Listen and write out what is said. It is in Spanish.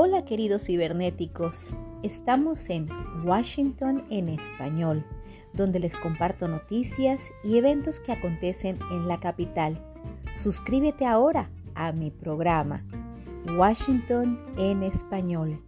Hola queridos cibernéticos, estamos en Washington en español, donde les comparto noticias y eventos que acontecen en la capital. Suscríbete ahora a mi programa Washington en español.